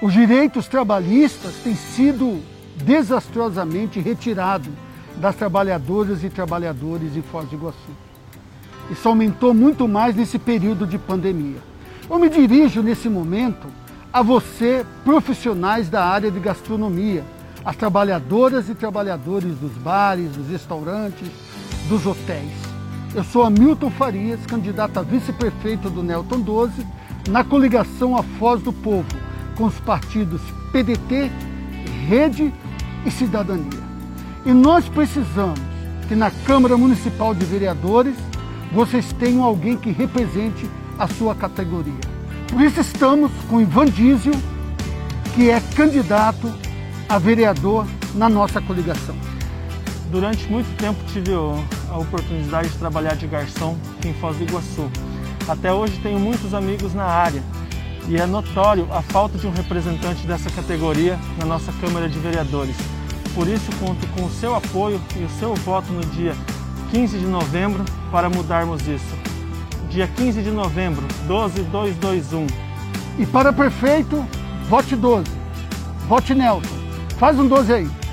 Os direitos trabalhistas têm sido desastrosamente retirados das trabalhadoras e trabalhadores em Foz do Iguaçu. Isso aumentou muito mais nesse período de pandemia. Eu me dirijo nesse momento a você, profissionais da área de gastronomia, as trabalhadoras e trabalhadores dos bares, dos restaurantes, dos hotéis. Eu sou Hamilton Farias, candidato a vice-prefeito do Nelton 12, na coligação A Foz do Povo, com os partidos PDT, Rede e Cidadania. E nós precisamos que na Câmara Municipal de Vereadores vocês tenham alguém que represente a sua categoria. Por isso estamos com Ivan Dízio, que é candidato a vereador na nossa coligação. Durante muito tempo tive a oportunidade de trabalhar de garçom em Foz do Iguaçu. Até hoje tenho muitos amigos na área e é notório a falta de um representante dessa categoria na nossa Câmara de Vereadores. Por isso conto com o seu apoio e o seu voto no dia 15 de novembro para mudarmos isso. Dia 15 de novembro, 12221. E para prefeito, vote 12. Vote Nelson. Faz um 12 aí.